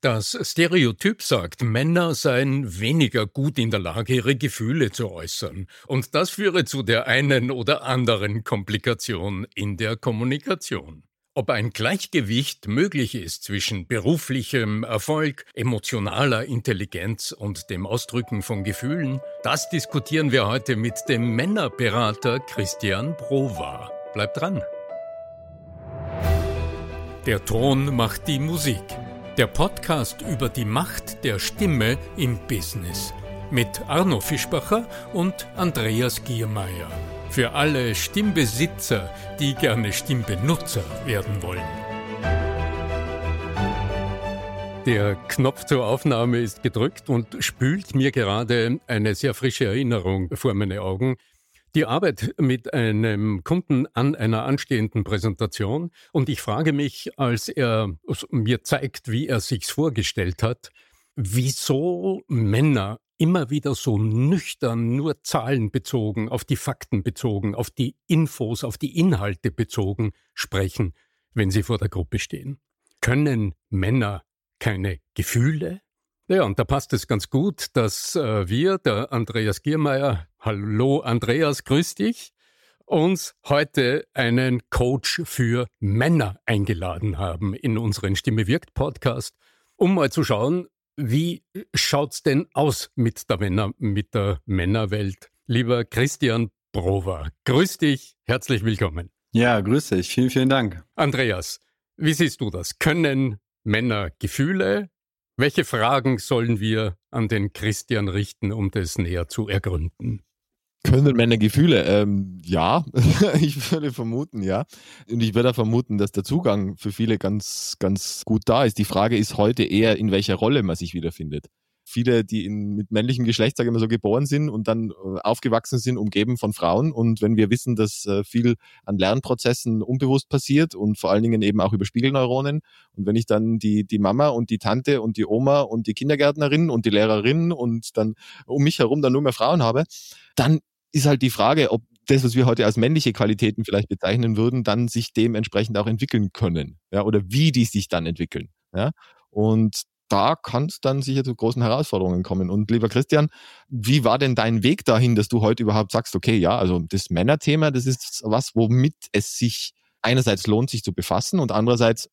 Das Stereotyp sagt, Männer seien weniger gut in der Lage, ihre Gefühle zu äußern. Und das führe zu der einen oder anderen Komplikation in der Kommunikation. Ob ein Gleichgewicht möglich ist zwischen beruflichem Erfolg, emotionaler Intelligenz und dem Ausdrücken von Gefühlen, das diskutieren wir heute mit dem Männerberater Christian Brova. Bleibt dran! Der Ton macht die Musik. Der Podcast über die Macht der Stimme im Business mit Arno Fischbacher und Andreas Giermeier. Für alle Stimmbesitzer, die gerne Stimmbenutzer werden wollen. Der Knopf zur Aufnahme ist gedrückt und spült mir gerade eine sehr frische Erinnerung vor meine Augen. Die Arbeit mit einem Kunden an einer anstehenden Präsentation und ich frage mich, als er mir zeigt, wie er sich's vorgestellt hat, wieso Männer immer wieder so nüchtern, nur zahlenbezogen, auf die Fakten bezogen, auf die Infos, auf die Inhalte bezogen sprechen, wenn sie vor der Gruppe stehen. Können Männer keine Gefühle? Ja, und da passt es ganz gut, dass äh, wir, der Andreas Giermeier, hallo Andreas, grüß dich, uns heute einen Coach für Männer eingeladen haben in unseren Stimme wirkt Podcast, um mal zu schauen, wie schaut's denn aus mit der Männer, mit der Männerwelt? Lieber Christian Brover, grüß dich, herzlich willkommen. Ja, grüß dich, vielen, vielen Dank. Andreas, wie siehst du das? Können Männer Gefühle welche Fragen sollen wir an den Christian richten, um das näher zu ergründen? Können Männer Gefühle? Ähm, ja, ich würde vermuten, ja. Und ich würde vermuten, dass der Zugang für viele ganz, ganz gut da ist. Die Frage ist heute eher, in welcher Rolle man sich wiederfindet viele, die in, mit männlichem Geschlecht, sage ich mal so, geboren sind und dann äh, aufgewachsen sind, umgeben von Frauen. Und wenn wir wissen, dass äh, viel an Lernprozessen unbewusst passiert und vor allen Dingen eben auch über Spiegelneuronen. Und wenn ich dann die, die Mama und die Tante und die Oma und die Kindergärtnerin und die Lehrerin und dann um mich herum dann nur mehr Frauen habe, dann ist halt die Frage, ob das, was wir heute als männliche Qualitäten vielleicht bezeichnen würden, dann sich dementsprechend auch entwickeln können. Ja, oder wie die sich dann entwickeln. Ja, und da kann es dann sicher zu großen Herausforderungen kommen. Und lieber Christian, wie war denn dein Weg dahin, dass du heute überhaupt sagst, okay, ja, also das Männerthema, das ist was, womit es sich einerseits lohnt, sich zu befassen und andererseits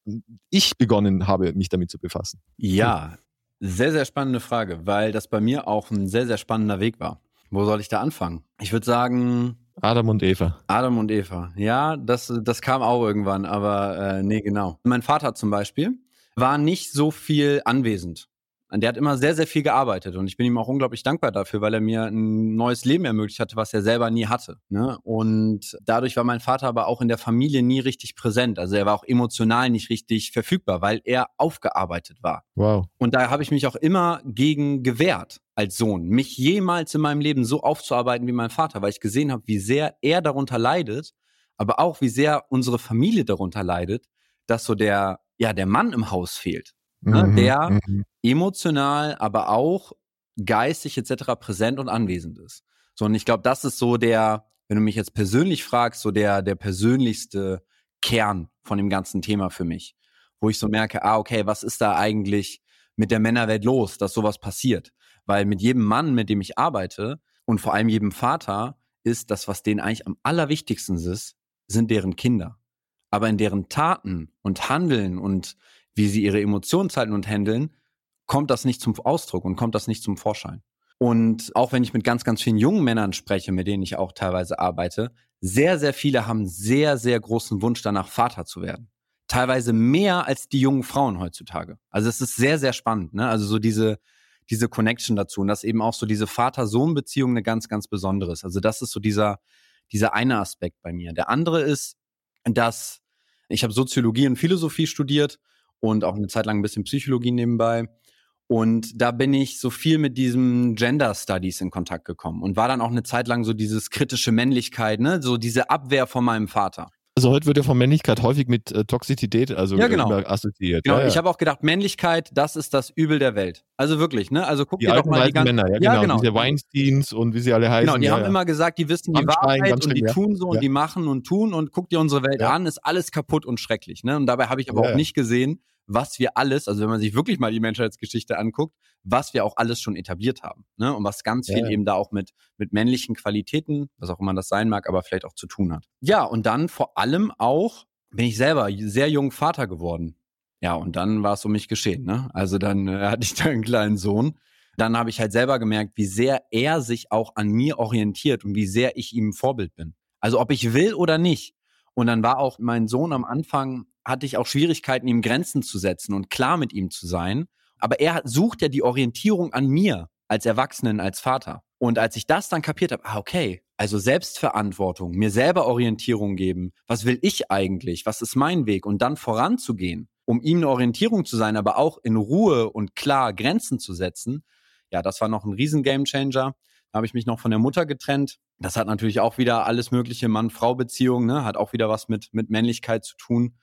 ich begonnen habe, mich damit zu befassen? Ja, sehr, sehr spannende Frage, weil das bei mir auch ein sehr, sehr spannender Weg war. Wo soll ich da anfangen? Ich würde sagen, Adam und Eva. Adam und Eva. Ja, das, das kam auch irgendwann, aber äh, nee, genau. Mein Vater zum Beispiel, war nicht so viel anwesend. Der hat immer sehr, sehr viel gearbeitet und ich bin ihm auch unglaublich dankbar dafür, weil er mir ein neues Leben ermöglicht hatte, was er selber nie hatte. Ne? Und dadurch war mein Vater aber auch in der Familie nie richtig präsent. Also er war auch emotional nicht richtig verfügbar, weil er aufgearbeitet war. Wow. Und da habe ich mich auch immer gegen gewehrt als Sohn, mich jemals in meinem Leben so aufzuarbeiten wie mein Vater, weil ich gesehen habe, wie sehr er darunter leidet, aber auch wie sehr unsere Familie darunter leidet, dass so der ja, der Mann im Haus fehlt. Ne? Mhm, der mhm. emotional, aber auch geistig etc. präsent und anwesend ist. So, und ich glaube, das ist so der, wenn du mich jetzt persönlich fragst, so der, der persönlichste Kern von dem ganzen Thema für mich. Wo ich so merke, ah, okay, was ist da eigentlich mit der Männerwelt los, dass sowas passiert? Weil mit jedem Mann, mit dem ich arbeite und vor allem jedem Vater, ist das, was denen eigentlich am allerwichtigsten ist, sind deren Kinder aber in deren Taten und Handeln und wie sie ihre Emotionen zeigen und handeln, kommt das nicht zum Ausdruck und kommt das nicht zum Vorschein. Und auch wenn ich mit ganz, ganz vielen jungen Männern spreche, mit denen ich auch teilweise arbeite, sehr, sehr viele haben sehr, sehr großen Wunsch danach, Vater zu werden. Teilweise mehr als die jungen Frauen heutzutage. Also es ist sehr, sehr spannend. Ne? Also so diese, diese Connection dazu und dass eben auch so diese Vater-Sohn-Beziehung eine ganz, ganz besondere ist. Also das ist so dieser, dieser eine Aspekt bei mir. Der andere ist, dass ich habe Soziologie und Philosophie studiert und auch eine Zeit lang ein bisschen Psychologie nebenbei. Und da bin ich so viel mit diesem Gender Studies in Kontakt gekommen und war dann auch eine Zeit lang so dieses kritische Männlichkeit, ne, so diese Abwehr von meinem Vater. Also heute wird ja von Männlichkeit häufig mit äh, Toxizität also ja, genau. assoziiert. Genau, ja, ja. ich habe auch gedacht, Männlichkeit, das ist das Übel der Welt. Also wirklich, ne? Also guck die dir doch mal die ganzen Männer, ja, genau. ja, genau. Diese Weinsteins und wie sie alle heißen. Genau, die ja, haben immer gesagt, die wissen die Wahrheit und die tun so und die machen und tun und guck dir unsere Welt an, ist alles kaputt und schrecklich, ne? Und dabei habe ich aber auch nicht gesehen, was wir alles, also wenn man sich wirklich mal die Menschheitsgeschichte anguckt, was wir auch alles schon etabliert haben. Ne? Und was ganz viel ja. eben da auch mit, mit männlichen Qualitäten, was auch immer das sein mag, aber vielleicht auch zu tun hat. Ja, und dann vor allem auch bin ich selber sehr jung Vater geworden. Ja, und dann war es um mich geschehen. Ne? Also dann äh, hatte ich da einen kleinen Sohn. Dann habe ich halt selber gemerkt, wie sehr er sich auch an mir orientiert und wie sehr ich ihm Vorbild bin. Also ob ich will oder nicht. Und dann war auch mein Sohn am Anfang, hatte ich auch Schwierigkeiten, ihm Grenzen zu setzen und klar mit ihm zu sein. Aber er sucht ja die Orientierung an mir als Erwachsenen, als Vater. Und als ich das dann kapiert habe, ah, okay, also Selbstverantwortung, mir selber Orientierung geben, was will ich eigentlich, was ist mein Weg und dann voranzugehen, um ihm eine Orientierung zu sein, aber auch in Ruhe und klar Grenzen zu setzen, ja, das war noch ein riesen Gamechanger. Da habe ich mich noch von der Mutter getrennt. Das hat natürlich auch wieder alles mögliche Mann-Frau-Beziehung, ne? hat auch wieder was mit, mit Männlichkeit zu tun.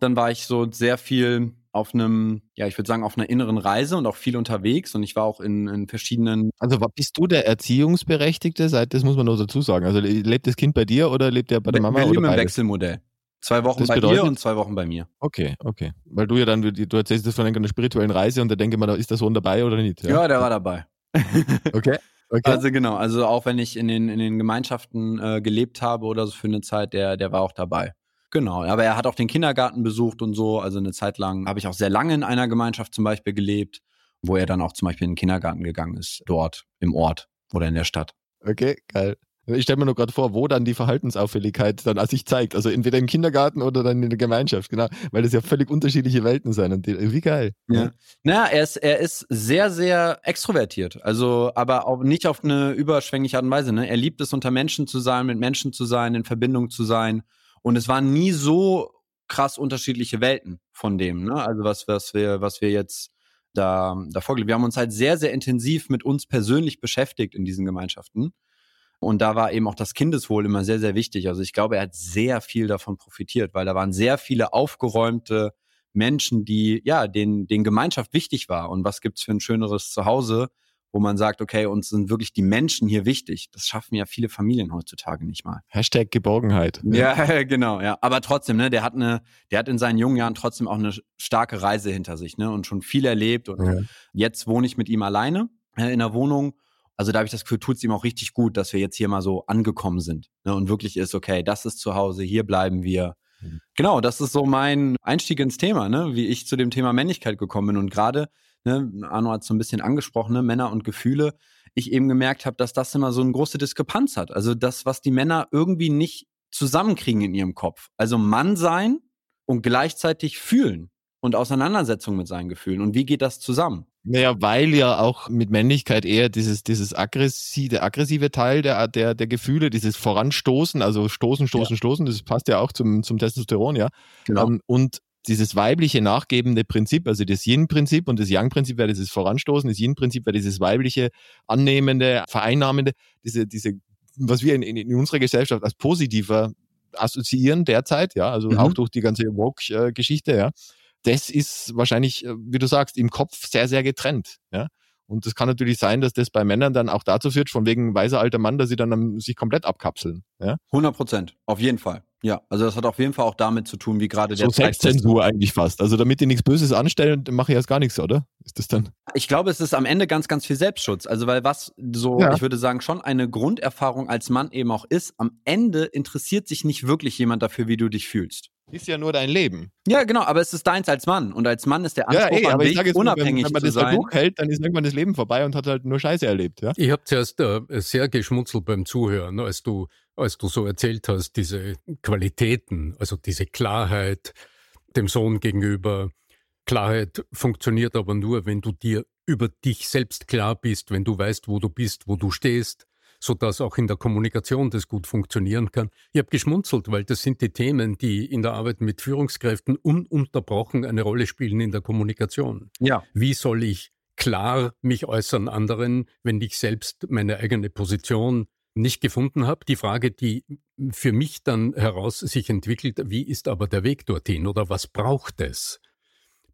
Dann war ich so sehr viel auf einem, ja, ich würde sagen, auf einer inneren Reise und auch viel unterwegs und ich war auch in, in verschiedenen. Also bist du der Erziehungsberechtigte? Seit, das muss man nur dazu sagen. Also lebt das Kind bei dir oder lebt er bei der Mama? Wir leben im Wechselmodell. Zwei Wochen das bei bedeutet, dir und zwei Wochen bei mir. Okay, okay. Weil du ja dann, du erzählst das von einer spirituellen Reise und da denke ich mal, ist der Sohn dabei oder nicht? Ja, ja der war dabei. okay. Okay. Also genau, also auch wenn ich in den, in den Gemeinschaften äh, gelebt habe oder so für eine Zeit, der, der war auch dabei. Genau, aber er hat auch den Kindergarten besucht und so. Also eine Zeit lang habe ich auch sehr lange in einer Gemeinschaft zum Beispiel gelebt, wo er dann auch zum Beispiel in den Kindergarten gegangen ist, dort im Ort oder in der Stadt. Okay, geil. Ich stelle mir nur gerade vor, wo dann die Verhaltensauffälligkeit dann sich zeigt. Also entweder im Kindergarten oder dann in der Gemeinschaft, genau. Weil das ja völlig unterschiedliche Welten sind. Und die, wie geil. Ja. Naja, er ist, er ist sehr, sehr extrovertiert. Also, aber auch nicht auf eine überschwängliche Art und Weise. Ne? Er liebt es, unter Menschen zu sein, mit Menschen zu sein, in Verbindung zu sein. Und es waren nie so krass unterschiedliche Welten von dem, ne? Also was, was wir, was wir jetzt da, da vorgelegt. Wir haben uns halt sehr, sehr intensiv mit uns persönlich beschäftigt in diesen Gemeinschaften. Und da war eben auch das Kindeswohl immer sehr, sehr wichtig. Also ich glaube, er hat sehr viel davon profitiert, weil da waren sehr viele aufgeräumte Menschen, die, ja, denen, denen Gemeinschaft wichtig war. Und was gibt's für ein schöneres Zuhause, wo man sagt, okay, uns sind wirklich die Menschen hier wichtig. Das schaffen ja viele Familien heutzutage nicht mal. Hashtag Geborgenheit. Ja, genau, ja. Aber trotzdem, ne, der hat eine, der hat in seinen jungen Jahren trotzdem auch eine starke Reise hinter sich, ne, und schon viel erlebt. Und ja. jetzt wohne ich mit ihm alleine in der Wohnung. Also da habe ich das Gefühl, tut es ihm auch richtig gut, dass wir jetzt hier mal so angekommen sind. Ne, und wirklich ist, okay, das ist zu Hause, hier bleiben wir. Mhm. Genau, das ist so mein Einstieg ins Thema, ne? wie ich zu dem Thema Männlichkeit gekommen bin. Und gerade ne, Arno hat so ein bisschen angesprochen, ne, Männer und Gefühle, ich eben gemerkt habe, dass das immer so eine große Diskrepanz hat. Also das, was die Männer irgendwie nicht zusammenkriegen in ihrem Kopf. Also Mann sein und gleichzeitig fühlen und Auseinandersetzung mit seinen Gefühlen. Und wie geht das zusammen? Naja, weil ja auch mit Männlichkeit eher dieses, dieses aggressive, der aggressive Teil der, der, der Gefühle, dieses Voranstoßen, also stoßen, stoßen, ja. stoßen, das passt ja auch zum, zum Testosteron, ja. Genau. Ähm, und dieses weibliche nachgebende Prinzip, also das Yin-Prinzip und das Yang-Prinzip wäre dieses Voranstoßen, das Yin-Prinzip wäre dieses weibliche, annehmende, vereinnahmende, diese, diese, was wir in, in, in unserer Gesellschaft als positiver assoziieren derzeit, ja, also mhm. auch durch die ganze Woke-Geschichte, ja. Das ist wahrscheinlich, äh, wie du sagst, im Kopf sehr, sehr getrennt, ja. Und es kann natürlich sein, dass das bei Männern dann auch dazu führt, von wegen weiser alter Mann, dass sie dann sich komplett abkapseln. Ja? 100 Prozent, auf jeden Fall. Ja, also das hat auf jeden Fall auch damit zu tun, wie gerade der so Selbstzensur eigentlich fast. Also damit die nichts Böses anstellen, mache ich erst gar nichts, oder? Ist das dann? Ich glaube, es ist am Ende ganz, ganz viel Selbstschutz. Also weil was so, ja. ich würde sagen, schon eine Grunderfahrung als Mann eben auch ist, am Ende interessiert sich nicht wirklich jemand dafür, wie du dich fühlst. Ist ja nur dein Leben. Ja, genau, aber es ist deins als Mann. Und als Mann ist der Anspruch ja, ey, an dich, jetzt, unabhängig wenn, wenn man das sein. durchhält, dann ist irgendwann das Leben vorbei und hat halt nur Scheiße erlebt. Ja? Ich habe zuerst äh, sehr geschmunzelt beim Zuhören, als du, als du so erzählt hast, diese Qualitäten, also diese Klarheit dem Sohn gegenüber. Klarheit funktioniert aber nur, wenn du dir über dich selbst klar bist, wenn du weißt, wo du bist, wo du stehst sodass auch in der Kommunikation das gut funktionieren kann. Ich habe geschmunzelt, weil das sind die Themen, die in der Arbeit mit Führungskräften ununterbrochen eine Rolle spielen in der Kommunikation. Ja. Wie soll ich klar mich äußern anderen, wenn ich selbst meine eigene Position nicht gefunden habe. Die Frage, die für mich dann heraus sich entwickelt, wie ist aber der Weg dorthin oder was braucht es?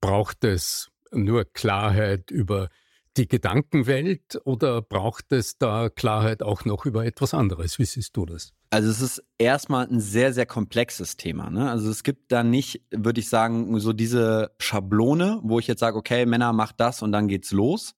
Braucht es nur Klarheit über die Gedankenwelt oder braucht es da Klarheit auch noch über etwas anderes? Wie siehst du das? Also es ist erstmal ein sehr, sehr komplexes Thema. Ne? Also es gibt da nicht, würde ich sagen, so diese Schablone, wo ich jetzt sage, okay, Männer macht das und dann geht's los,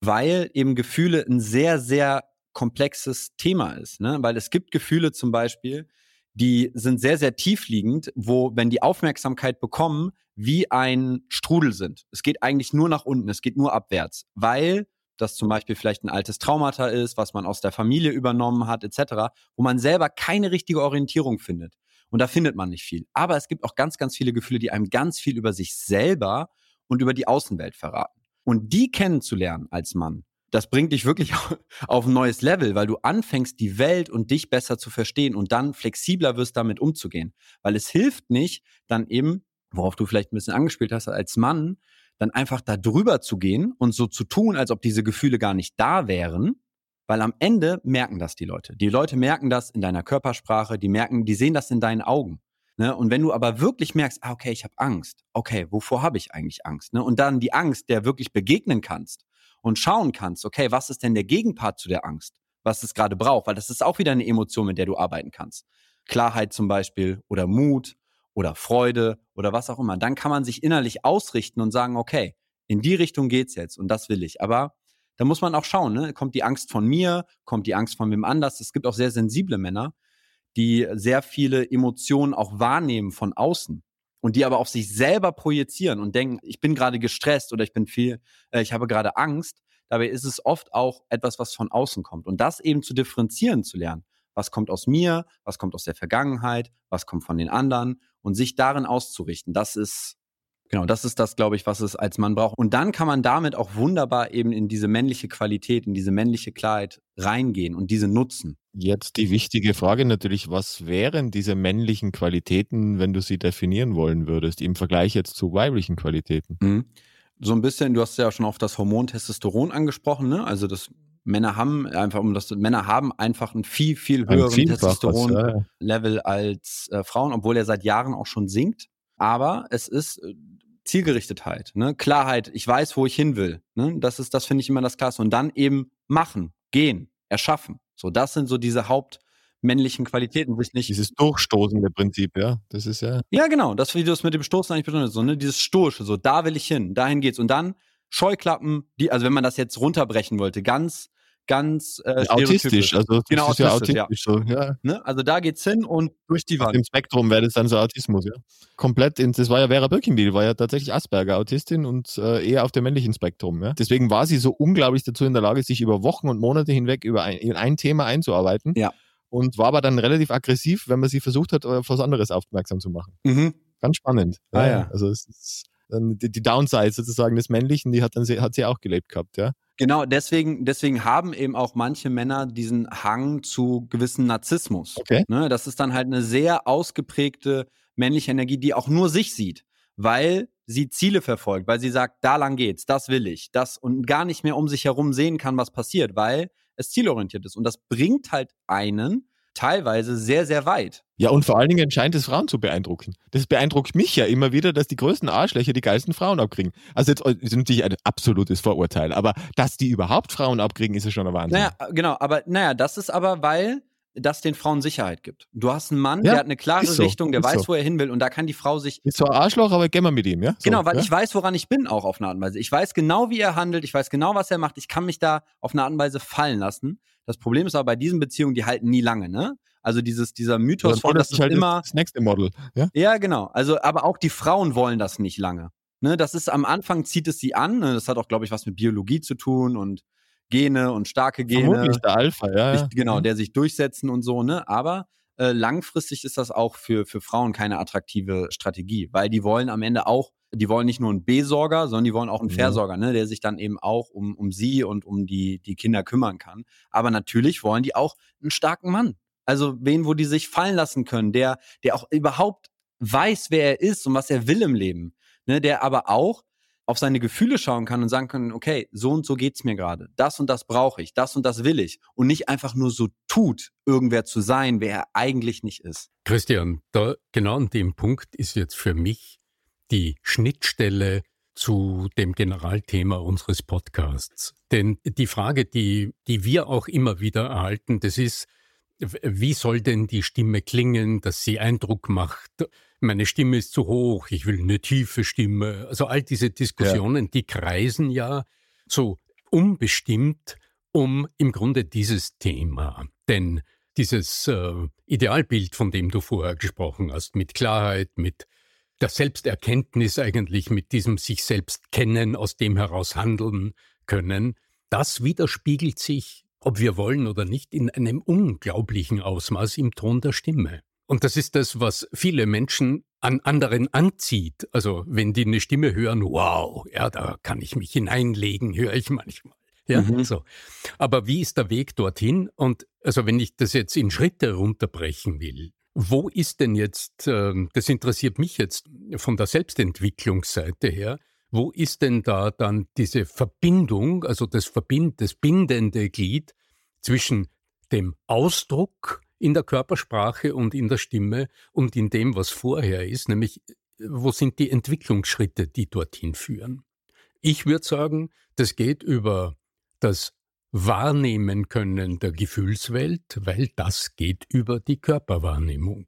weil eben Gefühle ein sehr, sehr komplexes Thema ist. Ne? Weil es gibt Gefühle zum Beispiel, die sind sehr, sehr tiefliegend, wo, wenn die Aufmerksamkeit bekommen, wie ein Strudel sind. Es geht eigentlich nur nach unten, es geht nur abwärts, weil das zum Beispiel vielleicht ein altes Traumata ist, was man aus der Familie übernommen hat, etc., wo man selber keine richtige Orientierung findet. Und da findet man nicht viel. Aber es gibt auch ganz, ganz viele Gefühle, die einem ganz viel über sich selber und über die Außenwelt verraten. Und die kennenzulernen als Mann, das bringt dich wirklich auf ein neues Level, weil du anfängst, die Welt und dich besser zu verstehen und dann flexibler wirst, damit umzugehen. Weil es hilft nicht, dann eben, worauf du vielleicht ein bisschen angespielt hast, als Mann, dann einfach da drüber zu gehen und so zu tun, als ob diese Gefühle gar nicht da wären, weil am Ende merken das die Leute. Die Leute merken das in deiner Körpersprache, die merken, die sehen das in deinen Augen. Ne? Und wenn du aber wirklich merkst, ah, okay, ich habe Angst, okay, wovor habe ich eigentlich Angst? Ne? Und dann die Angst, der wirklich begegnen kannst und schauen kannst, okay, was ist denn der Gegenpart zu der Angst, was es gerade braucht, weil das ist auch wieder eine Emotion, mit der du arbeiten kannst. Klarheit zum Beispiel oder Mut oder Freude oder was auch immer. Dann kann man sich innerlich ausrichten und sagen, okay, in die Richtung geht's jetzt und das will ich. Aber da muss man auch schauen, ne? kommt die Angst von mir, kommt die Angst von wem anders. Es gibt auch sehr sensible Männer, die sehr viele Emotionen auch wahrnehmen von außen und die aber auf sich selber projizieren und denken, ich bin gerade gestresst oder ich bin viel, äh, ich habe gerade Angst. Dabei ist es oft auch etwas, was von außen kommt. Und das eben zu differenzieren zu lernen. Was kommt aus mir? Was kommt aus der Vergangenheit? Was kommt von den anderen? Und sich darin auszurichten. Das ist, genau, das ist das, glaube ich, was es als Mann braucht. Und dann kann man damit auch wunderbar eben in diese männliche Qualität, in diese männliche Klarheit reingehen und diese nutzen. Jetzt die wichtige Frage natürlich, was wären diese männlichen Qualitäten, wenn du sie definieren wollen würdest, im Vergleich jetzt zu weiblichen Qualitäten? Mhm. So ein bisschen, du hast ja schon auf das Hormon Testosteron angesprochen, ne? Also das Männer haben einfach, um das Männer haben einfach einen viel, viel höheren Testosteron-Level ja. als äh, Frauen, obwohl er seit Jahren auch schon sinkt. Aber es ist äh, Zielgerichtetheit, ne? Klarheit, ich weiß, wo ich hin will. Ne? Das ist, das finde ich immer das Klasse. Und dann eben machen, gehen, erschaffen. So, das sind so diese hauptmännlichen Qualitäten, sich nicht. Dieses durchstoßende Prinzip, ja. Das ist ja. Ja, genau. Das, wie du es mit dem Stoßen eigentlich besonders so, ne? Dieses Stoische, so, da will ich hin, dahin geht's. Und dann Scheuklappen, die, also wenn man das jetzt runterbrechen wollte, ganz, ganz äh, autistisch, also das genau, ist ja autistisch ja. so, ja. Ne? Also da geht's hin und durch die Wand. Im Spektrum wäre das dann so Autismus, ja. Komplett, in, das war ja Vera Birkenbiel, war ja tatsächlich Asperger-Autistin und äh, eher auf dem männlichen Spektrum, ja. Deswegen war sie so unglaublich dazu in der Lage, sich über Wochen und Monate hinweg über ein, in ein Thema einzuarbeiten. Ja. Und war aber dann relativ aggressiv, wenn man sie versucht hat, auf was anderes aufmerksam zu machen. Mhm. Ganz spannend. Ah, ja. Also es ist die, die Downside sozusagen des Männlichen, die hat dann hat sie auch gelebt gehabt, ja. Genau, deswegen, deswegen haben eben auch manche Männer diesen Hang zu gewissen Narzissmus. Okay. Ne, das ist dann halt eine sehr ausgeprägte männliche Energie, die auch nur sich sieht, weil sie Ziele verfolgt, weil sie sagt, da lang geht's, das will ich, das und gar nicht mehr um sich herum sehen kann, was passiert, weil es zielorientiert ist. Und das bringt halt einen teilweise sehr, sehr weit. Ja, und vor allen Dingen scheint es Frauen zu beeindrucken. Das beeindruckt mich ja immer wieder, dass die größten Arschlöcher die geilsten Frauen abkriegen. Also jetzt ist natürlich ein absolutes Vorurteil, aber dass die überhaupt Frauen abkriegen, ist ja schon ein Wahnsinn. Naja, genau, aber naja, das ist aber, weil das den Frauen Sicherheit gibt. Du hast einen Mann, ja, der hat eine klare so, Richtung, der weiß, so. wo er hin will und da kann die Frau sich. Ist zwar Arschloch, aber geh mal mit ihm, ja? So, genau, weil ja? ich weiß, woran ich bin, auch auf eine Art und Weise. Ich weiß genau, wie er handelt, ich weiß genau, was er macht. Ich kann mich da auf eine Art und Weise fallen lassen. Das Problem ist aber bei diesen Beziehungen, die halten nie lange, ne? Also dieses, dieser Mythos von, das ist halt immer. Das nächste Model. Ja? ja, genau. Also, aber auch die Frauen wollen das nicht lange. Ne, das ist am Anfang zieht es sie an. Ne? Das hat auch, glaube ich, was mit Biologie zu tun und Gene und starke Gene. Vermutlich der Alpha, ja. Nicht, genau, mhm. der sich durchsetzen und so, ne? Aber äh, langfristig ist das auch für, für Frauen keine attraktive Strategie, weil die wollen am Ende auch, die wollen nicht nur einen B-Sorger, sondern die wollen auch einen mhm. Versorger, ne, der sich dann eben auch um, um sie und um die, die Kinder kümmern kann. Aber natürlich wollen die auch einen starken Mann. Also wen, wo die sich fallen lassen können, der, der auch überhaupt weiß, wer er ist und was er will im Leben. Ne, der aber auch auf seine Gefühle schauen kann und sagen kann, okay, so und so geht's mir gerade. Das und das brauche ich, das und das will ich. Und nicht einfach nur so tut, irgendwer zu sein, wer er eigentlich nicht ist. Christian, da genau an dem Punkt ist jetzt für mich die Schnittstelle zu dem Generalthema unseres Podcasts. Denn die Frage, die, die wir auch immer wieder erhalten, das ist, wie soll denn die Stimme klingen, dass sie Eindruck macht? Meine Stimme ist zu hoch, ich will eine tiefe Stimme. Also all diese Diskussionen, ja. die kreisen ja so unbestimmt um im Grunde dieses Thema. Denn dieses äh, Idealbild, von dem du vorher gesprochen hast, mit Klarheit, mit der Selbsterkenntnis eigentlich, mit diesem sich selbst kennen, aus dem heraus handeln können, das widerspiegelt sich, ob wir wollen oder nicht, in einem unglaublichen Ausmaß im Ton der Stimme. Und das ist das, was viele Menschen an anderen anzieht. Also wenn die eine Stimme hören, wow, ja, da kann ich mich hineinlegen, höre ich manchmal. Ja, mhm. so. Aber wie ist der Weg dorthin? Und also wenn ich das jetzt in Schritte runterbrechen will, wo ist denn jetzt, äh, das interessiert mich jetzt von der Selbstentwicklungsseite her, wo ist denn da dann diese Verbindung, also das Verbind, das bindende Glied zwischen dem Ausdruck in der Körpersprache und in der Stimme und in dem, was vorher ist, nämlich wo sind die Entwicklungsschritte, die dorthin führen? Ich würde sagen, das geht über das Wahrnehmen können der Gefühlswelt, weil das geht über die Körperwahrnehmung.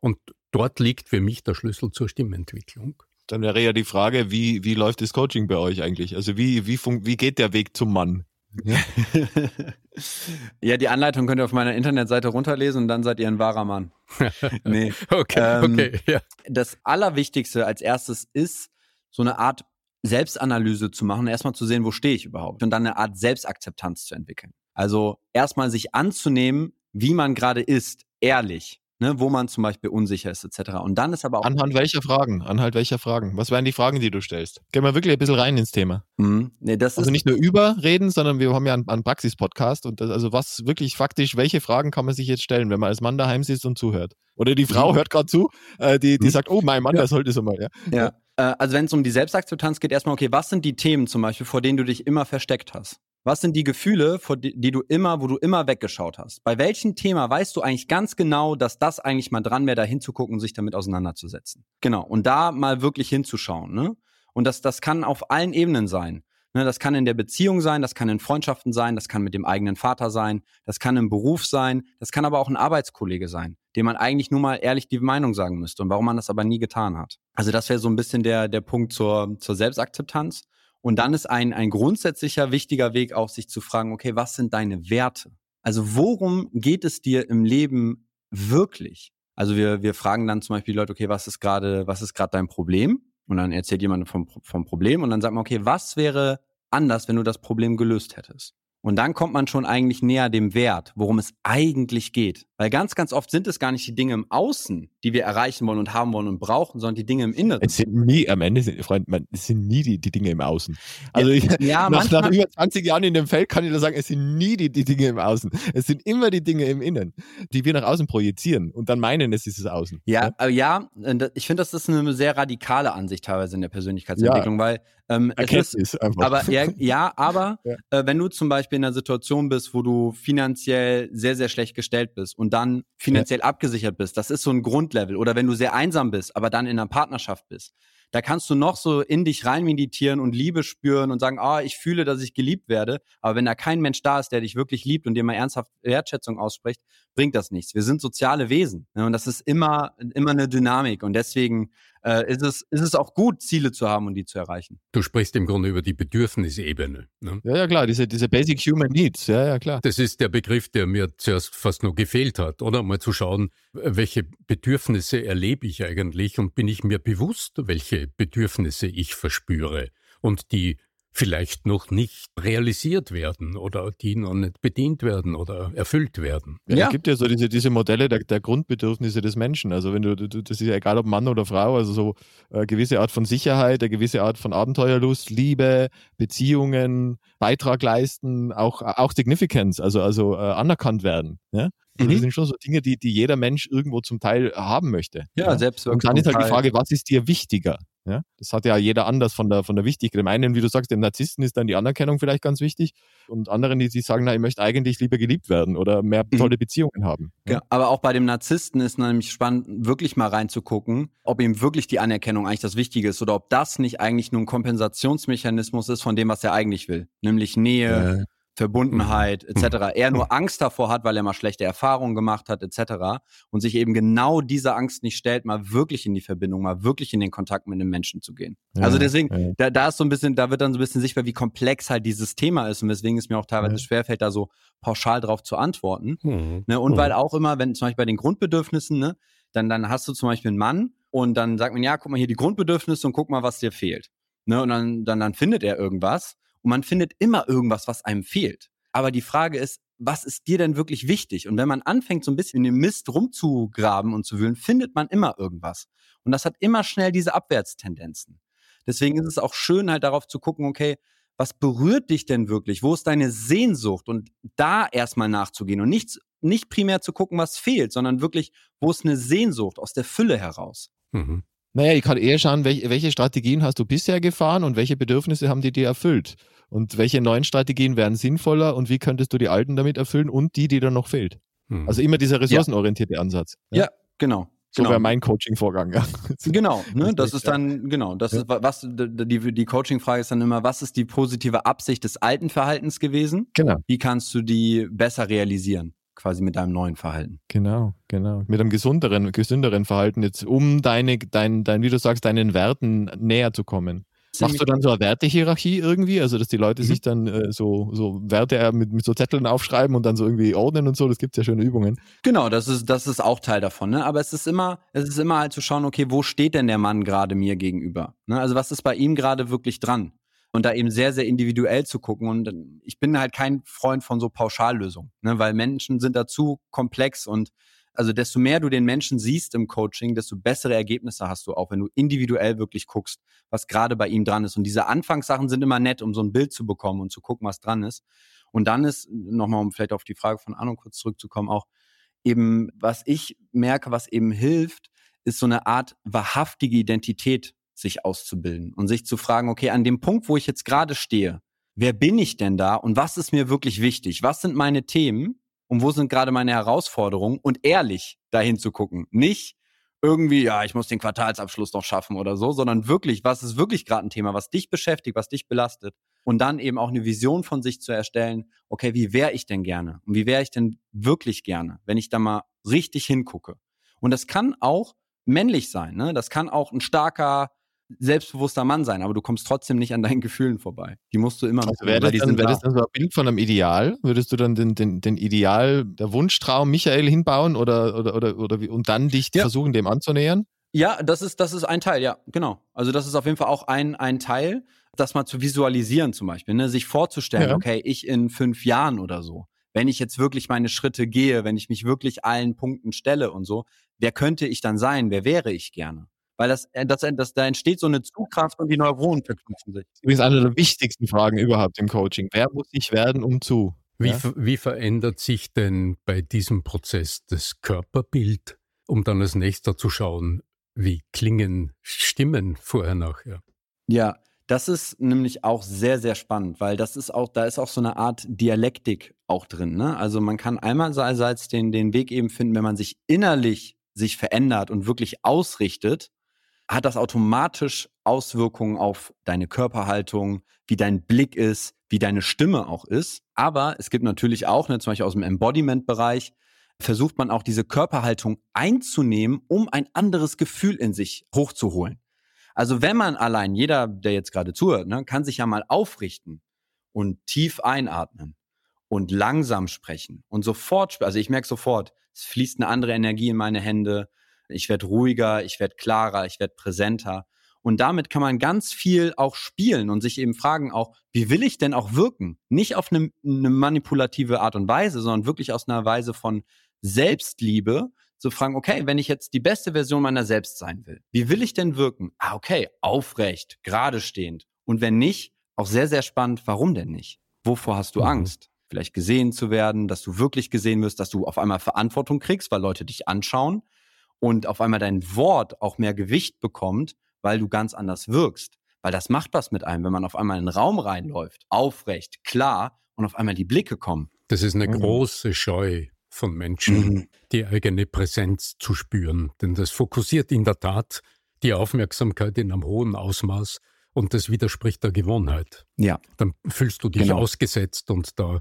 Und dort liegt für mich der Schlüssel zur Stimmentwicklung. Dann wäre ja die Frage, wie, wie läuft das Coaching bei euch eigentlich? Also wie, wie, wie geht der Weg zum Mann? Ja. ja, die Anleitung könnt ihr auf meiner Internetseite runterlesen und dann seid ihr ein wahrer Mann. nee. Okay, ähm, okay, ja. Das Allerwichtigste als erstes ist, so eine Art Selbstanalyse zu machen, erstmal zu sehen, wo stehe ich überhaupt und dann eine Art Selbstakzeptanz zu entwickeln. Also erstmal sich anzunehmen, wie man gerade ist, ehrlich, ne, wo man zum Beispiel unsicher ist, etc. Und dann ist aber auch. Anhand welcher Fragen? Anhand welcher Fragen? Was wären die Fragen, die du stellst? Gehen wir wirklich ein bisschen rein ins Thema. Mhm. Nee, das also ist nicht nur überreden, sondern wir haben ja einen, einen Praxis-Podcast und das, also was wirklich faktisch, welche Fragen kann man sich jetzt stellen, wenn man als Mann daheim sitzt und zuhört? Oder die Frau mhm. hört gerade zu, äh, die, die mhm. sagt, oh, mein Mann, ja. der sollte so mal, ja. Ja, äh, also wenn es um die Selbstakzeptanz geht, erstmal, okay, was sind die Themen zum Beispiel, vor denen du dich immer versteckt hast? Was sind die Gefühle, vor die, die du immer, wo du immer weggeschaut hast? Bei welchem Thema weißt du eigentlich ganz genau, dass das eigentlich mal dran wäre, da hinzugucken und sich damit auseinanderzusetzen? Genau. Und da mal wirklich hinzuschauen, ne? Und das, das kann auf allen Ebenen sein. Ne, das kann in der Beziehung sein, das kann in Freundschaften sein, das kann mit dem eigenen Vater sein, das kann im Beruf sein, das kann aber auch ein Arbeitskollege sein, dem man eigentlich nur mal ehrlich die Meinung sagen müsste und warum man das aber nie getan hat. Also das wäre so ein bisschen der, der Punkt zur, zur Selbstakzeptanz. Und dann ist ein, ein grundsätzlicher wichtiger Weg auch, sich zu fragen, okay, was sind deine Werte? Also worum geht es dir im Leben wirklich? Also wir, wir fragen dann zum Beispiel die Leute, okay, was ist gerade, was ist gerade dein Problem? Und dann erzählt jemand vom, vom Problem und dann sagt man, okay, was wäre anders, wenn du das Problem gelöst hättest? Und dann kommt man schon eigentlich näher dem Wert, worum es eigentlich geht. Weil ganz, ganz oft sind es gar nicht die Dinge im Außen, die wir erreichen wollen und haben wollen und brauchen, sondern die Dinge im Inneren. Es sind nie, am Ende, sind, Freund, man, es sind nie die, die Dinge im Außen. Also ich, ja, nach, nach, über 20 Jahren in dem Feld kann ich da sagen, es sind nie die, die Dinge im Außen. Es sind immer die Dinge im Innen, die wir nach außen projizieren und dann meinen, es ist das Außen. Ja, ja, ja ich finde, das ist eine sehr radikale Ansicht teilweise in der Persönlichkeitsentwicklung, ja. weil ähm, es ist, einfach. Aber ja, ja aber ja. Äh, wenn du zum Beispiel in einer Situation bist, wo du finanziell sehr, sehr schlecht gestellt bist und dann finanziell ja. abgesichert bist, das ist so ein Grundlevel. Oder wenn du sehr einsam bist, aber dann in einer Partnerschaft bist, da kannst du noch so in dich rein meditieren und Liebe spüren und sagen, ah, oh, ich fühle, dass ich geliebt werde. Aber wenn da kein Mensch da ist, der dich wirklich liebt und dir mal ernsthaft Wertschätzung ausspricht, bringt das nichts. Wir sind soziale Wesen. Ne? Und das ist immer, immer eine Dynamik. Und deswegen äh, ist, es, ist es auch gut, Ziele zu haben und die zu erreichen. Du sprichst im Grunde über die Bedürfnisebene. Ne? Ja, ja, klar, diese, diese Basic Human Needs, ja, ja, klar. Das ist der Begriff, der mir zuerst fast nur gefehlt hat, oder? Mal zu schauen, welche Bedürfnisse erlebe ich eigentlich und bin ich mir bewusst, welche Bedürfnisse ich verspüre und die vielleicht noch nicht realisiert werden oder die noch nicht bedient werden oder erfüllt werden. Ja, ja. Es gibt ja so diese, diese Modelle der, der, Grundbedürfnisse des Menschen. Also wenn du, du, das ist ja egal ob Mann oder Frau, also so eine gewisse Art von Sicherheit, eine gewisse Art von Abenteuerlust, Liebe, Beziehungen, Beitrag leisten, auch, auch Significance, also, also äh, anerkannt werden. Ja? Also mhm. Das sind schon so Dinge, die, die jeder Mensch irgendwo zum Teil haben möchte. Ja, ja? selbst. Und dann ist halt die Frage, was ist dir wichtiger? Ja, das hat ja jeder anders von der, von der Wichtigkeit. Dem einen, wie du sagst, dem Narzissten ist dann die Anerkennung vielleicht ganz wichtig und anderen, die, die sagen, na, ich möchte eigentlich lieber geliebt werden oder mehr mhm. tolle Beziehungen haben. Ja. ja. aber auch bei dem Narzissten ist nämlich spannend, wirklich mal reinzugucken, ob ihm wirklich die Anerkennung eigentlich das Wichtige ist oder ob das nicht eigentlich nur ein Kompensationsmechanismus ist von dem, was er eigentlich will. Nämlich Nähe, Verbundenheit Mhm. etc. Er nur Angst davor hat, weil er mal schlechte Erfahrungen gemacht hat etc. und sich eben genau dieser Angst nicht stellt, mal wirklich in die Verbindung, mal wirklich in den Kontakt mit einem Menschen zu gehen. Ja, also deswegen, ja. da, da ist so ein bisschen, da wird dann so ein bisschen sichtbar, wie komplex halt dieses Thema ist und weswegen es mir auch teilweise Ja. schwerfällt, da so pauschal drauf zu antworten. Mhm. Ne? Und Mhm. weil auch immer, wenn zum Beispiel bei den Grundbedürfnissen, ne, dann, dann hast du zum Beispiel einen Mann und dann sagt man, ja, guck mal hier die Grundbedürfnisse und guck mal, was dir fehlt. Ne? Und dann, dann, dann findet er irgendwas und man findet immer irgendwas, was einem fehlt. Aber die Frage ist, was ist dir denn wirklich wichtig? Und wenn man anfängt, so ein bisschen in den Mist rumzugraben und zu wühlen, findet man immer irgendwas. Und das hat immer schnell diese Abwärtstendenzen. Deswegen ist es auch schön, halt darauf zu gucken, okay, was berührt dich denn wirklich? Wo ist deine Sehnsucht? Und da erstmal nachzugehen und nicht, nicht primär zu gucken, was fehlt, sondern wirklich, wo ist eine Sehnsucht aus der Fülle heraus? Mhm. Naja, ich kann eher schauen, welche, welche Strategien hast du bisher gefahren und welche Bedürfnisse haben die dir erfüllt? Und welche neuen Strategien wären sinnvoller und wie könntest du die alten damit erfüllen und die, die dann noch fehlt? Mhm. Also immer dieser ressourcenorientierte Ansatz. Ja, genau. So genau. wäre mein Coaching-Vorgang. Ja. Genau, ne? das ist dann, genau, das Ja. ist, wa- was, die, die Coaching-Frage ist dann immer, was ist die positive Absicht des alten Verhaltens gewesen? Genau, Wie kannst du die besser realisieren, quasi mit deinem neuen Verhalten? genau, genau. Mit einem gesünderen, gesünderen Verhalten jetzt, um deine, dein, dein, wie du sagst, deinen Werten näher zu kommen. Machst du dann so eine Wertehierarchie irgendwie? Also, dass die Leute Mhm. sich dann äh, so, so Werte äh, mit, mit so Zetteln aufschreiben und dann so irgendwie ordnen und so, das gibt's ja schöne Übungen. Genau, das ist, das ist auch Teil davon, ne? Aber es ist immer, es ist immer halt zu schauen, okay, wo steht denn der Mann gerade mir gegenüber? Ne? Also was ist bei ihm gerade wirklich dran? Und da eben sehr, sehr individuell zu gucken. Und ich bin halt kein Freund von so Pauschallösungen, ne? weil Menschen sind dazu komplex und also desto mehr du den Menschen siehst im Coaching, desto bessere Ergebnisse hast du auch, wenn du individuell wirklich guckst, was gerade bei ihm dran ist. Und diese Anfangssachen sind immer nett, um so ein Bild zu bekommen und zu gucken, was dran ist. Und dann ist, nochmal, um vielleicht auf die Frage von Arno kurz zurückzukommen, auch eben, was ich merke, was eben hilft, ist so eine Art wahrhaftige Identität sich auszubilden und sich zu fragen, okay, an dem Punkt, wo ich jetzt gerade stehe, wer bin ich denn da und was ist mir wirklich wichtig? Was sind meine Themen und wo sind gerade meine Herausforderungen? Und ehrlich dahin zu gucken. Nicht irgendwie, ja, ich muss den Quartalsabschluss noch schaffen oder so, sondern wirklich, was ist wirklich gerade ein Thema, was dich beschäftigt, was dich belastet? Und dann eben auch eine Vision von sich zu erstellen, okay, wie wäre ich denn gerne? Und wie wäre ich denn wirklich gerne, wenn ich da mal richtig hingucke? Und das kann auch männlich sein, ne? Das kann auch ein starker, selbstbewusster Mann sein, aber du kommst trotzdem nicht an deinen Gefühlen vorbei. Die musst du immer Also wäre das, dann, sind wär da. das dann so ein Bild von einem Ideal? Würdest du dann den, den, den Ideal, der Wunschtraum Michael hinbauen oder, oder, oder, oder wie, und dann dich Ja. versuchen, dem anzunähern? Ja, das ist, das ist ein Teil, ja, genau. Also das ist auf jeden Fall auch ein, ein Teil, das mal zu visualisieren zum Beispiel, ne? sich vorzustellen, Ja. okay, ich in fünf Jahren oder so, wenn ich jetzt wirklich meine Schritte gehe, wenn ich mich wirklich allen Punkten stelle und so, wer könnte ich dann sein, wer wäre ich gerne? Weil das, äh, das, das da entsteht so eine Zugkraft und die Neuronen verknüpfen sich. Das ist eine der wichtigsten Fragen überhaupt im Coaching. Wer muss ich werden, um zu? Wie, Ja? wie verändert sich denn bei diesem Prozess das Körperbild, um dann als nächster zu schauen, wie klingen Stimmen vorher, nachher? Ja, das ist nämlich auch sehr, sehr spannend, weil das ist auch, da ist auch so eine Art Dialektik auch drin. Ne? Also man kann einerseits den, den Weg eben finden, wenn man sich innerlich sich verändert und wirklich ausrichtet, hat das automatisch Auswirkungen auf deine Körperhaltung, wie dein Blick ist, wie deine Stimme auch ist. Aber es gibt natürlich auch, ne, zum Beispiel aus dem Embodiment-Bereich, versucht man auch diese Körperhaltung einzunehmen, um ein anderes Gefühl in sich hochzuholen. Also wenn man allein, jeder, der jetzt gerade zuhört, ne, kann sich ja mal aufrichten und tief einatmen und langsam sprechen und sofort, also ich merke sofort, es fließt eine andere Energie in meine Hände, ich werde ruhiger, ich werde klarer, ich werde präsenter. Und damit kann man ganz viel auch spielen und sich eben fragen auch, wie will ich denn auch wirken? Nicht auf eine, eine manipulative Art und Weise, sondern wirklich aus einer Weise von Selbstliebe, zu fragen, okay, wenn ich jetzt die beste Version meiner selbst sein will, wie will ich denn wirken? Ah, okay, aufrecht, gerade stehend. Und wenn nicht, auch sehr, sehr spannend, warum denn nicht? Wovor hast du Mhm. Angst? Vielleicht gesehen zu werden, dass du wirklich gesehen wirst, dass du auf einmal Verantwortung kriegst, weil Leute dich anschauen und auf einmal dein Wort auch mehr Gewicht bekommt, weil du ganz anders wirkst. Weil das macht was mit einem, wenn man auf einmal in einen Raum reinläuft, aufrecht, klar und auf einmal die Blicke kommen. Das ist eine Mhm. große Scheu von Menschen, Mhm. die eigene Präsenz zu spüren. Denn das fokussiert in der Tat die Aufmerksamkeit in einem hohen Ausmaß und das widerspricht der Gewohnheit. Ja. Dann fühlst du dich Genau. ausgesetzt und da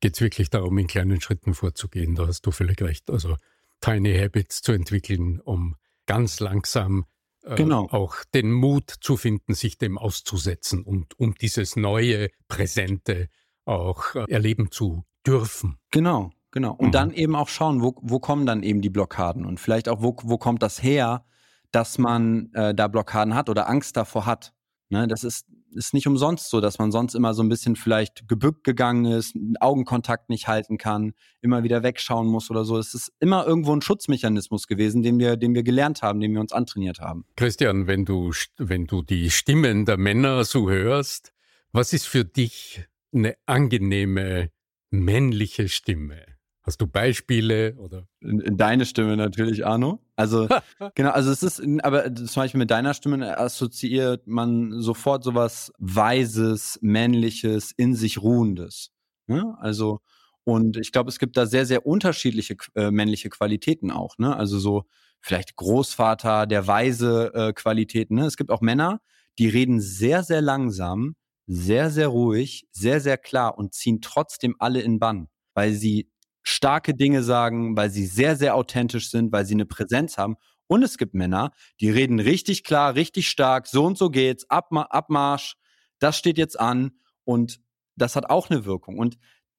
geht es wirklich darum, in kleinen Schritten vorzugehen. Da hast du völlig recht. Also Tiny Habits zu entwickeln, um ganz langsam äh, Genau. auch den Mut zu finden, sich dem auszusetzen und um dieses neue Präsente auch äh, erleben zu dürfen. Genau, genau. Und Mhm. dann eben auch schauen, wo, wo kommen dann eben die Blockaden und vielleicht auch, wo, wo kommt das her, dass man äh, da Blockaden hat oder Angst davor hat. Ne, das ist, ist nicht umsonst so, dass man sonst immer so ein bisschen vielleicht gebückt gegangen ist, Augenkontakt nicht halten kann, immer wieder wegschauen muss oder so. Es ist immer irgendwo ein Schutzmechanismus gewesen, den wir, den wir gelernt haben, den wir uns antrainiert haben. Christian, wenn du, wenn du die Stimmen der Männer so hörst, was ist für dich eine angenehme männliche Stimme? Hast du Beispiele oder? In, in deine Stimme natürlich, Arno. Also, genau, also es ist, aber zum Beispiel mit deiner Stimme assoziiert man sofort sowas Weises, Männliches, in sich Ruhendes. Ne? Also, und ich glaube, es gibt da sehr, sehr unterschiedliche äh, männliche Qualitäten auch. Ne? Also so vielleicht Großvater, der weise äh, Qualitäten. Ne? Es gibt auch Männer, die reden sehr, sehr langsam, sehr, sehr ruhig, sehr, sehr klar und ziehen trotzdem alle in Bann, weil sie starke Dinge sagen, weil sie sehr, sehr authentisch sind, weil sie eine Präsenz haben. Und es gibt Männer, die reden richtig klar, richtig stark, so und so geht's, Abma Abmarsch, das steht jetzt an und das hat auch eine Wirkung. Und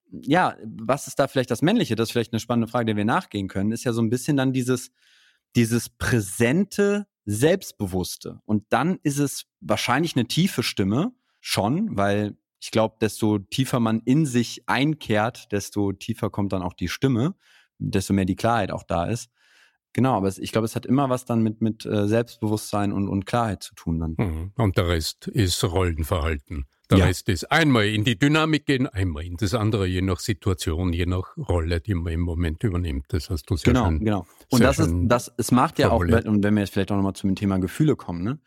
ja, was ist da vielleicht das Männliche? Das ist vielleicht eine spannende Frage, der wir nachgehen können, ist ja so ein bisschen dann dieses, dieses präsente, selbstbewusste. Und dann ist es wahrscheinlich eine tiefe Stimme schon, weil ich glaube, desto tiefer man in sich einkehrt, desto tiefer kommt dann auch die Stimme, desto mehr die Klarheit auch da ist. Genau, aber es, ich glaube, es hat immer was dann mit, mit äh, Selbstbewusstsein und, und Klarheit zu tun dann. Mhm. Und der Rest ist Rollenverhalten. Der Ja. Rest ist einmal in die Dynamik gehen, einmal in das andere, je nach Situation, je nach Rolle, die man im Moment übernimmt. Das hast du sehr Genau, schön. genau. Und das ist, das, es macht ja auch, und wenn wir jetzt vielleicht auch nochmal zum Thema Gefühle kommen, ne?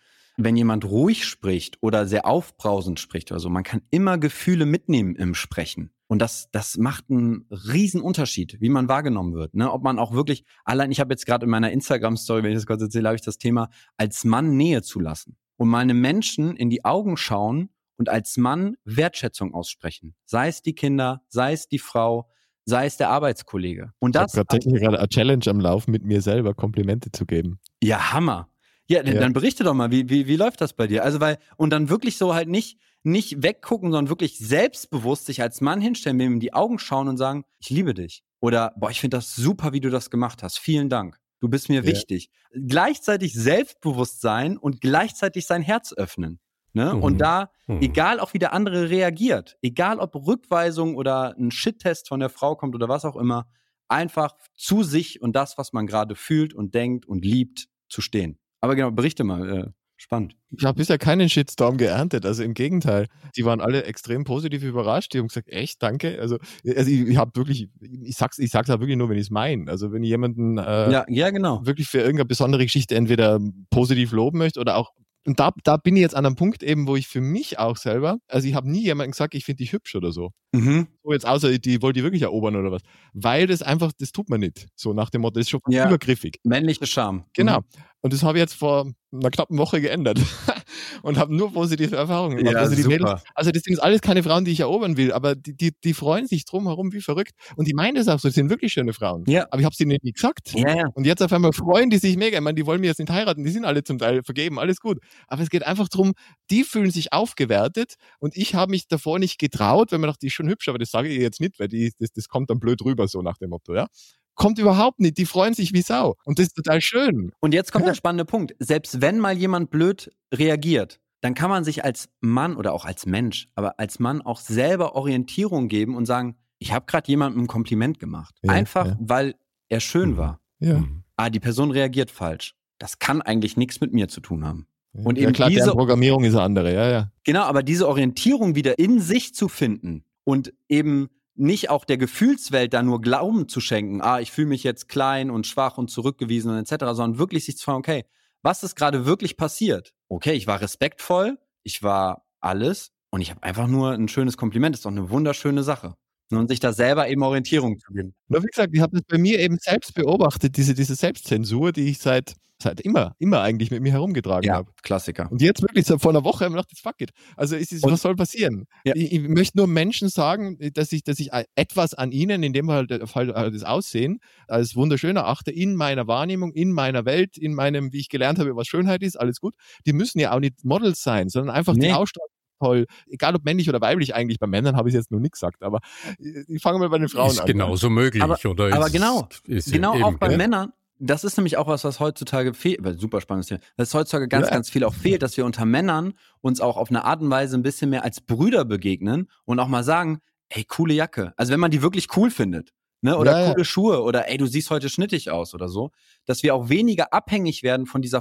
Wenn jemand ruhig spricht oder sehr aufbrausend spricht oder so, man kann immer Gefühle mitnehmen im Sprechen. Und das, das macht einen riesen Unterschied, wie man wahrgenommen wird. Ne? Ob man auch wirklich, allein, ich habe jetzt gerade in meiner Instagram-Story, wenn ich das kurz erzähle, habe ich das Thema, als Mann Nähe zulassen. Und mal einem Menschen in die Augen schauen und als Mann Wertschätzung aussprechen. Sei es die Kinder, sei es die Frau, sei es der Arbeitskollege. Und Ich das habe tatsächlich gerade eine Challenge am Laufen, mit mir selber Komplimente zu geben. Ja, Hammer. Ja, dann, Ja. dann berichte doch mal, wie, wie, wie läuft das bei dir? Also, weil, und dann wirklich so halt nicht, nicht weggucken, sondern wirklich selbstbewusst sich als Mann hinstellen, mir in die Augen schauen und sagen, ich liebe dich. Oder, boah, ich finde das super, wie du das gemacht hast. Vielen Dank. Du bist mir Ja. wichtig. Gleichzeitig selbstbewusst sein und gleichzeitig sein Herz öffnen. Ne? Mhm. Und da, Mhm. egal auch wie der andere reagiert, egal ob Rückweisung oder ein Shit-Test von der Frau kommt oder was auch immer, einfach zu sich und das, was man gerade fühlt und denkt und liebt, zu stehen. Aber genau, berichte mal. Äh, spannend. Ich habe bisher keinen Shitstorm geerntet, also im Gegenteil. Die waren alle extrem positiv überrascht. Die haben gesagt, echt, danke. Also, also ich, ich habe wirklich, ich sag's, ich sag's auch wirklich nur, wenn ich es meine. Also wenn ich jemanden äh, Ja, ja, genau. wirklich für irgendeine besondere Geschichte entweder positiv loben möchte oder auch und da, da bin ich jetzt an einem Punkt eben, wo ich für mich auch selber, also ich habe nie jemandem gesagt, ich finde dich hübsch oder so. Mhm. So jetzt außer die wollte ich wirklich erobern oder was. Weil das einfach, das tut man nicht. So nach dem Motto, das ist schon Ja. übergriffig. Männliche Charme. Genau. Mhm. Und das habe ich jetzt vor einer knappen Woche geändert. und habe nur positive Erfahrungen gemacht. Ja, also, die. Mädels, also das sind alles keine Frauen, die ich erobern will, aber die, die, die freuen sich drum herum wie verrückt. Und die meinen das auch so, das sind wirklich schöne Frauen. Ja. Aber ich habe sie nicht nie gesagt. Ja, ja. Und jetzt auf einmal freuen die sich mega. Ich meine, die wollen mir jetzt nicht heiraten, die sind alle zum Teil vergeben, alles gut. Aber es geht einfach drum, die fühlen sich aufgewertet und ich habe mich davor nicht getraut, wenn man dachte, die ist schon hübsch, aber das sage ich jetzt nicht, weil die, das, das kommt dann blöd rüber, so nach dem Motto, ja. Kommt überhaupt nicht, die freuen sich wie Sau. Und das ist total schön. Und jetzt kommt Ja. der spannende Punkt. Selbst wenn mal jemand blöd reagiert, dann kann man sich als Mann oder auch als Mensch, aber als Mann auch selber Orientierung geben und sagen, ich habe gerade jemandem ein Kompliment gemacht. Ja, Einfach, ja. weil er schön Mhm. war. Ja. Mhm. Ah, die Person reagiert falsch. Das kann eigentlich nichts mit mir zu tun haben. Und ja, eben klar, diese- Programmierung ist eine andere, ja, ja. Genau, aber diese Orientierung wieder in sich zu finden und eben nicht auch der Gefühlswelt da nur Glauben zu schenken, ah, ich fühle mich jetzt klein und schwach und zurückgewiesen und etc., sondern wirklich sich zu fragen, okay, was ist gerade wirklich passiert? Okay, ich war respektvoll, ich war alles und ich habe einfach nur ein schönes Kompliment, ist doch eine wunderschöne Sache. Und sich da selber eben Orientierung zu geben. Wie gesagt, ich habe das bei mir eben selbst beobachtet, diese, diese Selbstzensur, die ich seit Zeit immer, immer eigentlich mit mir herumgetragen Ja, habe. Klassiker. Und jetzt wirklich so vor einer Woche habe ich gedacht, fuck it. Also ist es, Und- was soll passieren? Ja. Ich, ich möchte nur Menschen sagen, dass ich, dass ich etwas an ihnen, in dem Fall, äh, das Aussehen, als wunderschön erachte, in meiner Wahrnehmung, in meiner Welt, in meinem, wie ich gelernt habe, was Schönheit ist, alles gut. Die müssen ja auch nicht Models sein, sondern einfach Nee. die Ausstrahlung ist toll. Egal ob männlich oder weiblich eigentlich. Bei Männern habe ich es jetzt noch nicht gesagt, aber ich fange mal bei den Frauen ist an. genauso möglich, Aber- oder? aber ist, genau, ist Genau eben, auch bei gell? Männern. Das ist nämlich auch was, was heutzutage fehlt, weil super spannendes Thema, was heutzutage ganz, Ja. ganz viel auch fehlt, dass wir unter Männern uns auch auf eine Art und Weise ein bisschen mehr als Brüder begegnen und auch mal sagen, ey, coole Jacke. Also wenn man die wirklich cool findet, ne, oder Ja, ja. coole Schuhe oder ey, du siehst heute schnittig aus oder so, dass wir auch weniger abhängig werden von dieser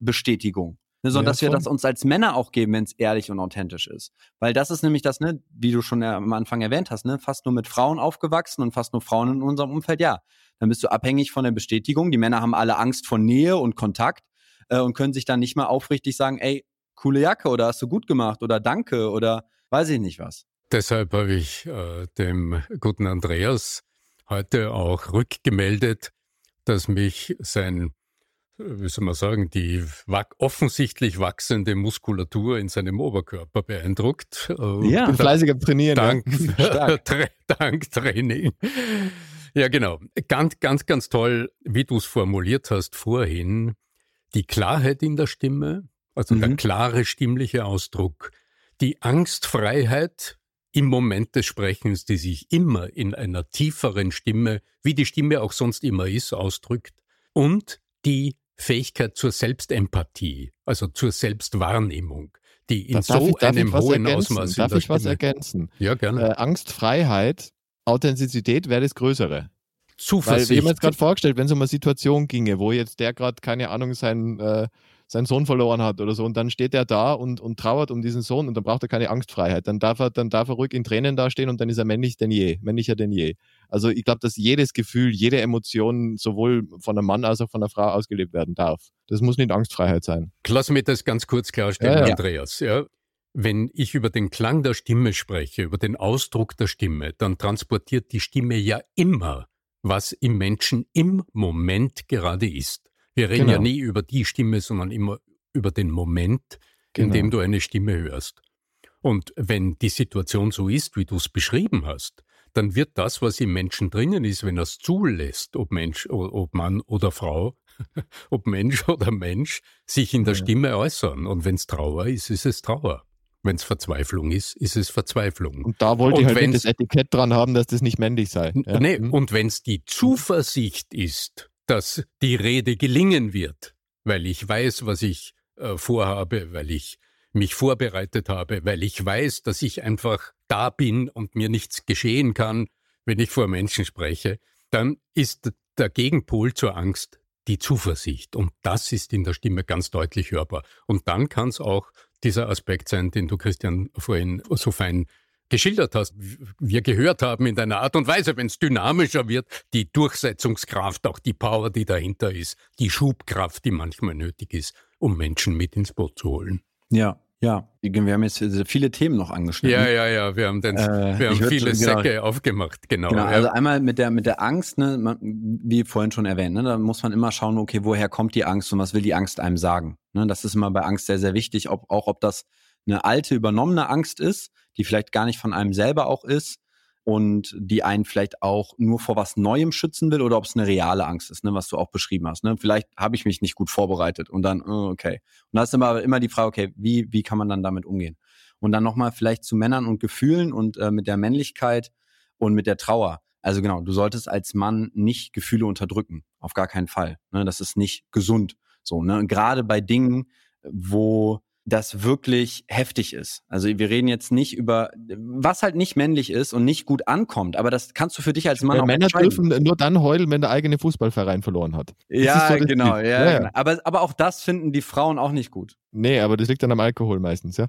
Frauenbestätigung. Ne, sondern Ja, dass wir das uns als Männer auch geben, wenn es ehrlich und authentisch ist. Weil das ist nämlich das, ne, wie du schon am Anfang erwähnt hast, ne, fast nur mit Frauen aufgewachsen und fast nur Frauen in unserem Umfeld, ja. Dann bist du abhängig von der Bestätigung. Die Männer haben alle Angst vor Nähe und Kontakt äh, und können sich dann nicht mal aufrichtig sagen, ey, coole Jacke oder hast du gut gemacht oder danke oder weiß ich nicht was. Deshalb habe ich äh, dem guten Andreas heute auch rückgemeldet, dass mich sein, äh, wie soll man sagen, die offensichtlich wachsende Muskulatur in seinem Oberkörper beeindruckt. Ja. Ich bin fleißig am Trainieren. Dank. Tra Dank Training. Ja, genau. Ganz, ganz, ganz toll, wie du es formuliert hast vorhin. Die Klarheit in der Stimme, also der Mhm. klare stimmliche Ausdruck, die Angstfreiheit im Moment des Sprechens, die sich immer in einer tieferen Stimme, wie die Stimme auch sonst immer ist, ausdrückt, und die Fähigkeit zur Selbstempathie, also zur Selbstwahrnehmung, die in so ich, einem hohen? Ausmaß Darf ich was ergänzen? Ja, gerne. Äh, Angstfreiheit, Authentizität wäre das Größere. Weil Zuversicht. wir haben jetzt gerade vorgestellt, wenn es um eine Situation ginge, wo jetzt der gerade, keine Ahnung, seinen, äh, seinen Sohn verloren hat oder so, und dann steht er da und, und trauert um diesen Sohn und dann braucht er keine Angstfreiheit. Dann darf er, dann darf er ruhig in Tränen dastehen und dann ist er männlich denn je, männlicher denn je. Also ich glaube, dass jedes Gefühl, jede Emotion sowohl von einem Mann als auch von einer Frau ausgelebt werden darf. Das muss nicht Angstfreiheit sein. Lass mich das ganz kurz klarstellen, Ja, ja. Andreas. Ja. Wenn ich über den Klang der Stimme spreche, über den Ausdruck der Stimme, dann transportiert die Stimme ja immer, was im Menschen im Moment gerade ist. Wir reden Genau. ja nie über die Stimme, sondern immer über den Moment, in Genau. dem du eine Stimme hörst. Und wenn die Situation so ist, wie du es beschrieben hast, dann wird das, was im Menschen drinnen ist, wenn er es zulässt, ob Mensch, ob Mann oder Frau, ob Mensch oder Mensch, sich in der Ja. Stimme äußern. Und wenn es Trauer ist, ist es Trauer. Wenn es Verzweiflung ist, ist es Verzweiflung. Und da wollte Und ich halt das Etikett dran haben, dass das nicht männlich sei. Ja. Nee, Hm. und wenn es die Zuversicht ist, dass die Rede gelingen wird, weil ich weiß, was ich äh, vorhabe, weil ich mich vorbereitet habe, weil ich weiß, dass ich einfach da bin und mir nichts geschehen kann, wenn ich vor Menschen spreche, dann ist der Gegenpol zur Angst die Zuversicht. Und das ist in der Stimme ganz deutlich hörbar. Und dann kann es auch dieser Aspekt sein, den du, Christian, vorhin so fein geschildert hast, wir gehört haben in deiner Art und Weise, wenn es dynamischer wird, die Durchsetzungskraft, auch die Power, die dahinter ist, die Schubkraft, die manchmal nötig ist, um Menschen mit ins Boot zu holen. Ja, ja. Wir haben jetzt viele Themen noch angeschnitten. Ja, ja, ja, wir haben, den, Äh, wir haben viele genau. Säcke aufgemacht, genau. Genau, ja. also einmal mit der, mit der Angst, ne, man, wie vorhin schon erwähnt, ne, da muss man immer schauen, okay, woher kommt die Angst und was will die Angst einem sagen? Ne, das ist immer bei Angst sehr, sehr wichtig, ob, auch ob das eine alte, übernommene Angst ist, die vielleicht gar nicht von einem selber auch ist und die einen vielleicht auch nur vor was Neuem schützen will oder ob es eine reale Angst ist, ne, was du auch beschrieben hast. Ne? Vielleicht habe ich mich nicht gut vorbereitet und dann, oh, okay. Und da ist immer, immer die Frage, okay, wie, wie kann man dann damit umgehen? Und dann nochmal vielleicht zu Männern und Gefühlen und äh, mit der Männlichkeit und mit der Trauer. Also genau, du solltest als Mann nicht Gefühle unterdrücken. Auf gar keinen Fall. Ne? Das ist nicht gesund. So, ne? Gerade bei Dingen, wo das wirklich heftig ist. Also wir reden jetzt nicht über, was halt nicht männlich ist und nicht gut ankommt, aber das kannst du für dich als Mann Äh, auch Männer dürfen nur dann heulen, wenn der eigene Fußballverein verloren hat. Das Ja, so genau, ja, Ja, ja. genau. Aber, aber auch das finden die Frauen auch nicht gut. Nee, aber das liegt dann am Alkohol meistens, ja.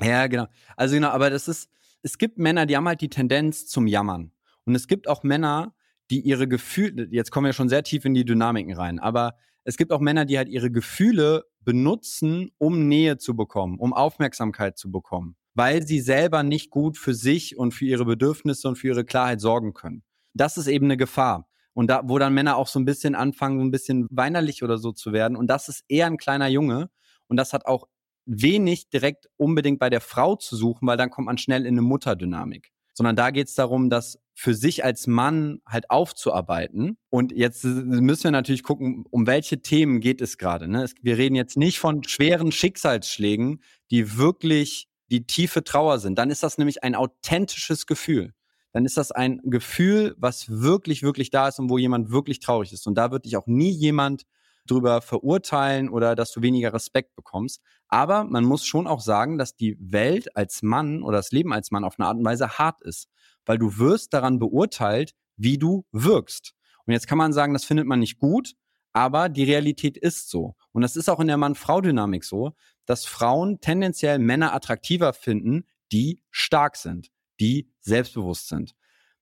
Ja, genau. Also genau, aber das ist, es gibt Männer, die haben halt die Tendenz zum Jammern. Und es gibt auch Männer, die ihre Gefühle, jetzt kommen wir schon sehr tief in die Dynamiken rein, aber es gibt auch Männer, die halt ihre Gefühle benutzen, um Nähe zu bekommen, um Aufmerksamkeit zu bekommen, weil sie selber nicht gut für sich und für ihre Bedürfnisse und für ihre Klarheit sorgen können. Das ist eben eine Gefahr. Und da, wo dann Männer auch so ein bisschen anfangen, so ein bisschen weinerlich oder so zu werden. Und das ist eher ein kleiner Junge. Und das hat auch wenig direkt unbedingt bei der Frau zu suchen, weil dann kommt man schnell in eine Mutterdynamik. Sondern da geht es darum, das für sich als Mann halt aufzuarbeiten. Und jetzt müssen wir natürlich gucken, um welche Themen geht es gerade. Ne? Wir reden jetzt nicht von schweren Schicksalsschlägen, die wirklich die tiefe Trauer sind. Dann ist das nämlich ein authentisches Gefühl. Dann ist das ein Gefühl, was wirklich, wirklich da ist und wo jemand wirklich traurig ist. Und da wird dich auch nie jemand drüber verurteilen oder dass du weniger Respekt bekommst. Aber man muss schon auch sagen, dass die Welt als Mann oder das Leben als Mann auf eine Art und Weise hart ist, weil du wirst daran beurteilt, wie du wirkst. Und jetzt kann man sagen, das findet man nicht gut, aber die Realität ist so. Und das ist auch in der Mann-Frau-Dynamik so, dass Frauen tendenziell Männer attraktiver finden, die stark sind, die selbstbewusst sind.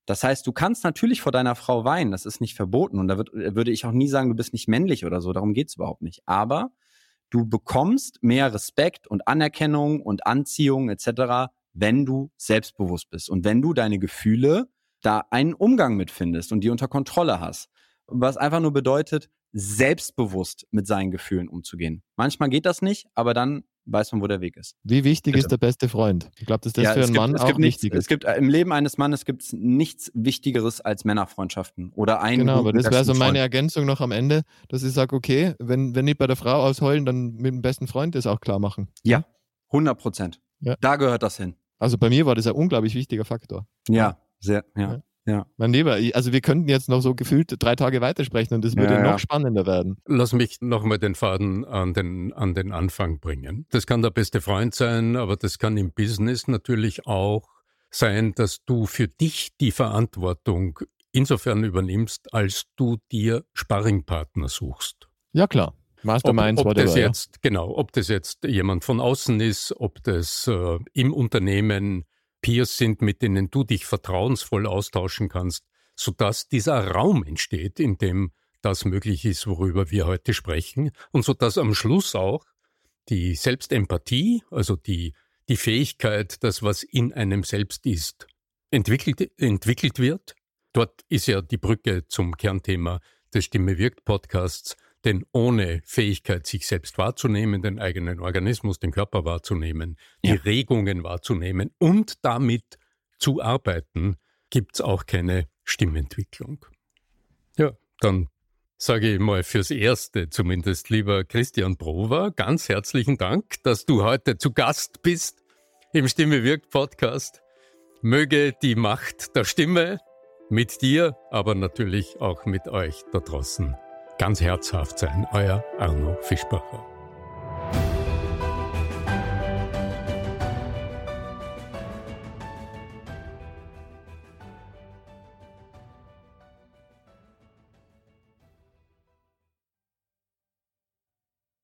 Das heißt, du kannst natürlich vor deiner Frau weinen, das ist nicht verboten. Und da wird, würde ich auch nie sagen, du bist nicht männlich oder so, darum geht's überhaupt nicht. Aber du bekommst mehr Respekt und Anerkennung und Anziehung etc., wenn du selbstbewusst bist und wenn du deine Gefühle da einen Umgang mit findest und die unter Kontrolle hast. Was einfach nur bedeutet, selbstbewusst mit seinen Gefühlen umzugehen. Manchmal geht das nicht, aber dann weiß man, wo der Weg ist. Wie wichtig Bitte. ist der beste Freund? Ich glaube, dass das ja, für einen gibt, Mann auch nichts, wichtig ist. Es gibt äh, im Leben eines Mannes gibt es nichts Wichtigeres als Männerfreundschaften oder ein Genau, aber das wäre so meine Ergänzung noch am Ende, dass ich sage, okay, wenn, wenn nicht bei der Frau ausheulen, dann mit dem besten Freund das auch klar machen. Ja, 100 Prozent. Ja. Da gehört das hin. Also bei mir war das ein unglaublich wichtiger Faktor. Ja, sehr, ja. ja. Ja. Mein Lieber, also wir könnten jetzt noch so gefühlt drei Tage weitersprechen und es würde ja, noch spannender werden. Lass mich nochmal den Faden an den, an den Anfang bringen. Das kann der beste Freund sein, aber das kann im Business natürlich auch sein, dass du für dich die Verantwortung insofern übernimmst, als du dir Sparringpartner suchst. Ja, klar. Masterminds, ob, ob whatever, das jetzt, ja. Genau, ob das jetzt jemand von außen ist, ob das äh, im Unternehmen Peers sind, mit denen du dich vertrauensvoll austauschen kannst, sodass dieser Raum entsteht, in dem das möglich ist, worüber wir heute sprechen, und sodass am Schluss auch die Selbstempathie, also die, die Fähigkeit, das, was in einem selbst ist, entwickelt, entwickelt wird. Dort ist ja die Brücke zum Kernthema des Stimme wirkt Podcasts, denn ohne Fähigkeit, sich selbst wahrzunehmen, den eigenen Organismus, den Körper wahrzunehmen, die ja. Regungen wahrzunehmen und damit zu arbeiten, gibt es auch keine Stimmentwicklung. Ja, dann sage ich mal fürs Erste zumindest, lieber Christian Prover, ganz herzlichen Dank, dass du heute zu Gast bist im Stimme wirkt Podcast. Möge die Macht der Stimme mit dir, aber natürlich auch mit euch da draußen ganz herzhaft sein. Euer Arno Fischbacher.